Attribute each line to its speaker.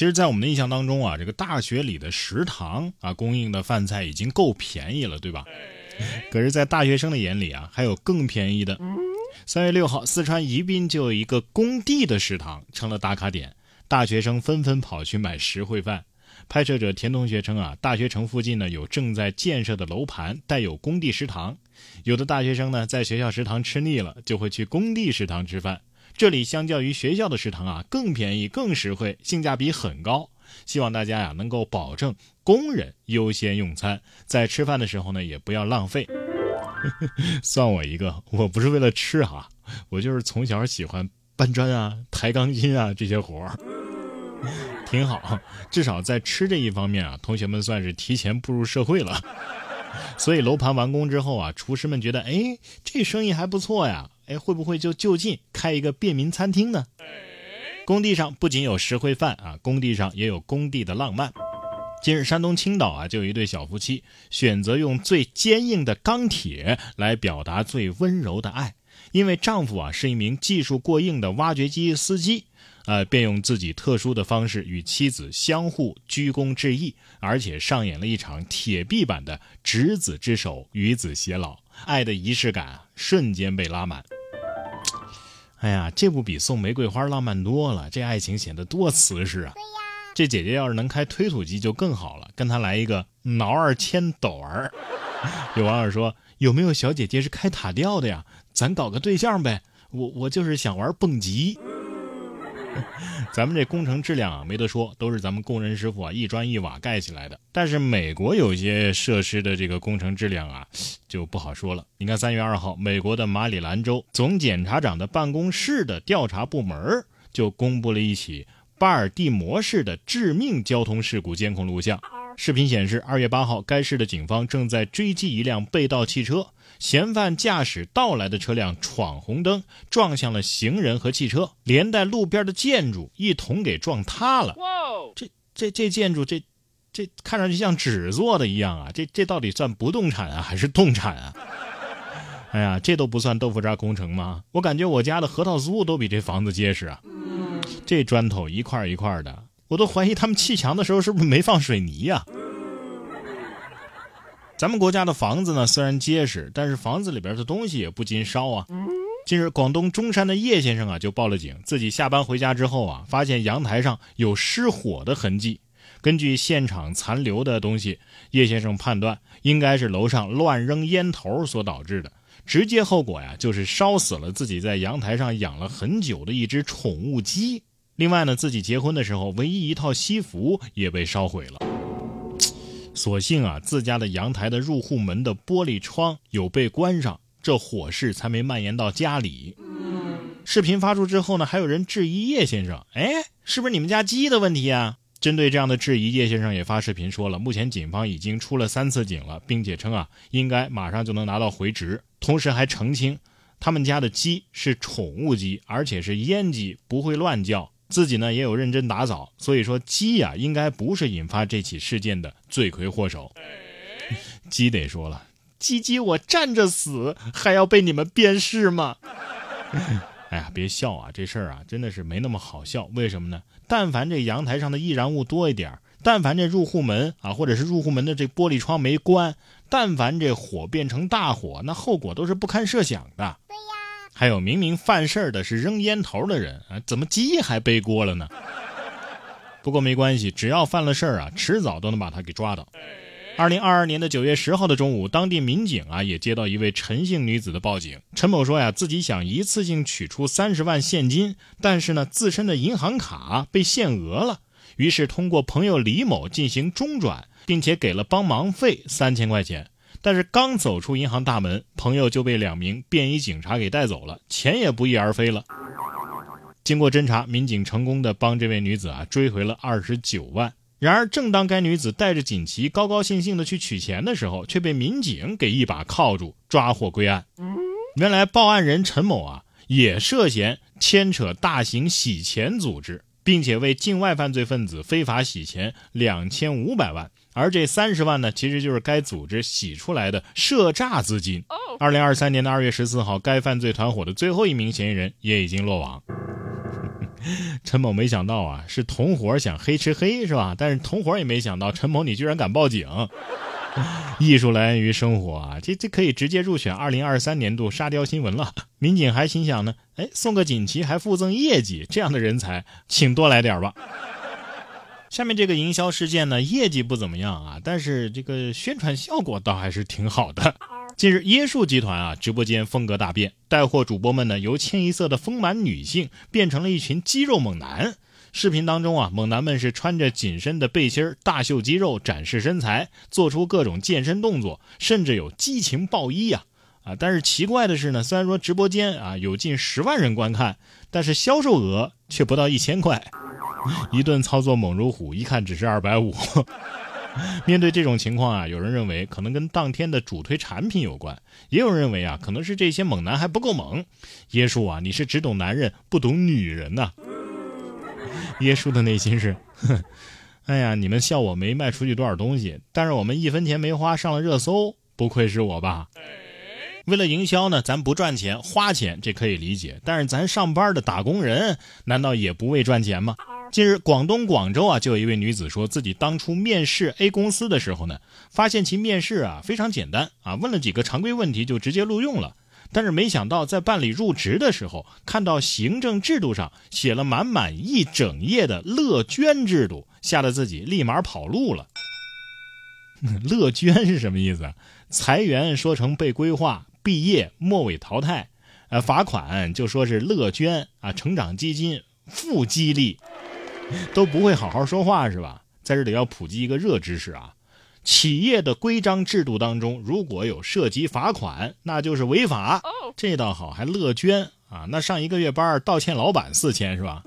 Speaker 1: 其实，在我们的印象当中啊，这个大学里的食堂啊，供应的饭菜已经够便宜了，对吧？可是，在大学生的眼里啊，还有更便宜的。三月六号，四川宜宾就有一个工地的食堂成了打卡点，大学生纷纷跑去买实惠饭。拍摄者田同学称啊，大学城附近呢有正在建设的楼盘带有工地食堂，有的大学生呢在学校食堂吃腻了，就会去工地食堂吃饭。这里相较于学校的食堂啊，更便宜、更实惠，性价比很高。希望大家呀能够保证工人优先用餐，在吃饭的时候呢也不要浪费。算我一个，我不是为了吃哈，我就是从小喜欢搬砖啊、抬钢筋啊这些活儿。挺好，至少在吃这一方面啊，同学们算是提前步入社会了。所以楼盘完工之后啊，厨师们觉得，哎，这生意还不错呀，哎，会不会就就近开一个便民餐厅呢？工地上不仅有实惠饭啊，工地上也有工地的浪漫。近日，山东青岛啊，就有一对小夫妻选择用最坚硬的钢铁来表达最温柔的爱，因为丈夫啊是一名技术过硬的挖掘机司机。呃，便用自己特殊的方式与妻子相互鞠躬致意，而且上演了一场铁臂版的执子之手，与子偕老，爱的仪式感瞬间被拉满。哎呀，这不比送玫瑰花浪漫多了？这爱情显得多瓷实啊！这姐姐要是能开推土机就更好了，跟她来一个挠二牵斗儿。有网友说，有没有小姐姐是开塔吊的呀？咱搞个对象呗。我我就是想玩蹦极。咱们这工程质量啊，没得说，都是咱们工人师傅啊一砖一瓦盖起来的。但是美国有些设施的这个工程质量啊，就不好说了。你看，三月二号，美国的马里兰州总检察长的办公室的调查部门就公布了一起巴尔的摩市的致命交通事故监控录像。视频显示，二月八号，该市的警方正在追击一辆被盗汽车。嫌犯驾驶盗来的车辆闯红灯，撞向了行人和汽车，连带路边的建筑一同给撞塌了。这这这建筑，这这看上去像纸做的一样啊！这这到底算不动产啊，还是动产啊？哎呀，这都不算豆腐渣工程吗？我感觉我家的核桃酥都比这房子结实啊！这砖头一块一块的，我都怀疑他们砌墙的时候是不是没放水泥呀？咱们国家的房子呢，虽然结实，但是房子里边的东西也不禁烧啊。近日，广东中山的叶先生啊就报了警，自己下班回家之后啊，发现阳台上有失火的痕迹。根据现场残留的东西，叶先生判断应该是楼上乱扔烟头所导致的。直接后果呀，就是烧死了自己在阳台上养了很久的一只宠物鸡。另外呢，自己结婚的时候唯一一套西服也被烧毁了。所幸啊，自家的阳台的入户门的玻璃窗有被关上，这火势才没蔓延到家里。视频发出之后呢，还有人质疑叶先生：“哎，是不是你们家鸡的问题啊？”针对这样的质疑，叶先生也发视频说了，目前警方已经出了三次警了，并且称啊，应该马上就能拿到回执。同时还澄清，他们家的鸡是宠物鸡，而且是阉鸡，不会乱叫。自己呢也有认真打扫，所以说鸡呀应该不是引发这起事件的罪魁祸首。鸡得说了，鸡鸡我站着死还要被你们鞭尸吗？哎呀，别笑啊，这事儿啊真的是没那么好笑。为什么呢？但凡这阳台上的易燃物多一点，但凡这入户门啊或者是入户门的这玻璃窗没关，但凡这火变成大火，那后果都是不堪设想的。对呀还有明明犯事儿的是扔烟头的人啊，怎么鸡还背锅了呢？不过没关系，只要犯了事儿啊，迟早都能把他给抓到。二零二二年的九月十号的中午，当地民警啊也接到一位陈姓女子的报警。陈某说呀，自己想一次性取出三十万现金，但是呢，自身的银行卡被限额了，于是通过朋友李某进行中转，并且给了帮忙费三千块钱。但是刚走出银行大门，朋友就被两名便衣警察给带走了，钱也不翼而飞了。经过侦查，民警成功的帮这位女子啊追回了二十九万。然而，正当该女子带着锦旗高高兴兴的去取钱的时候，却被民警给一把铐住，抓获归案。原来报案人陈某啊也涉嫌牵扯大型洗钱组织。并且为境外犯罪分子非法洗钱两千五百万，而这三十万呢，其实就是该组织洗出来的涉诈资金。二零二三年的二月十四号，该犯罪团伙的最后一名嫌疑人也已经落网。陈某没想到啊，是同伙想黑吃黑是吧？但是同伙也没想到，陈某你居然敢报警。艺术来源于生活啊，这这可以直接入选二零二三年度沙雕新闻了。民警还心想呢，哎，送个锦旗还附赠业绩，这样的人才请多来点吧。下面这个营销事件呢，业绩不怎么样啊，但是这个宣传效果倒还是挺好的。近日，椰树集团啊直播间风格大变，带货主播们呢由清一色的丰满女性变成了一群肌肉猛男。视频当中啊，猛男们是穿着紧身的背心大秀肌肉，展示身材，做出各种健身动作，甚至有激情爆衣呀啊！但是奇怪的是呢，虽然说直播间啊有近十万人观看，但是销售额却不到一千块。一顿操作猛如虎，一看只是二百五。面对这种情况啊，有人认为可能跟当天的主推产品有关，也有人认为啊，可能是这些猛男还不够猛。耶稣啊，你是只懂男人不懂女人呐！耶稣的内心是，哼，哎呀，你们笑我没卖出去多少东西，但是我们一分钱没花上了热搜，不愧是我吧？为了营销呢，咱不赚钱花钱这可以理解，但是咱上班的打工人难道也不为赚钱吗？近日，广东广州啊，就有一位女子说自己当初面试 A 公司的时候呢，发现其面试啊非常简单啊，问了几个常规问题就直接录用了。但是没想到在办理入职的时候，看到行政制度上写了满满一整页的乐捐制度，吓得自己立马跑路了。乐捐是什么意思？裁员说成被规划、毕业、末尾淘汰，呃，罚款就说是乐捐啊，成长基金、负激励。都不会好好说话是吧？在这里要普及一个热知识啊，企业的规章制度当中，如果有涉及罚款，那就是违法。这倒好，还乐捐啊？那上一个月班道歉老板四千是吧？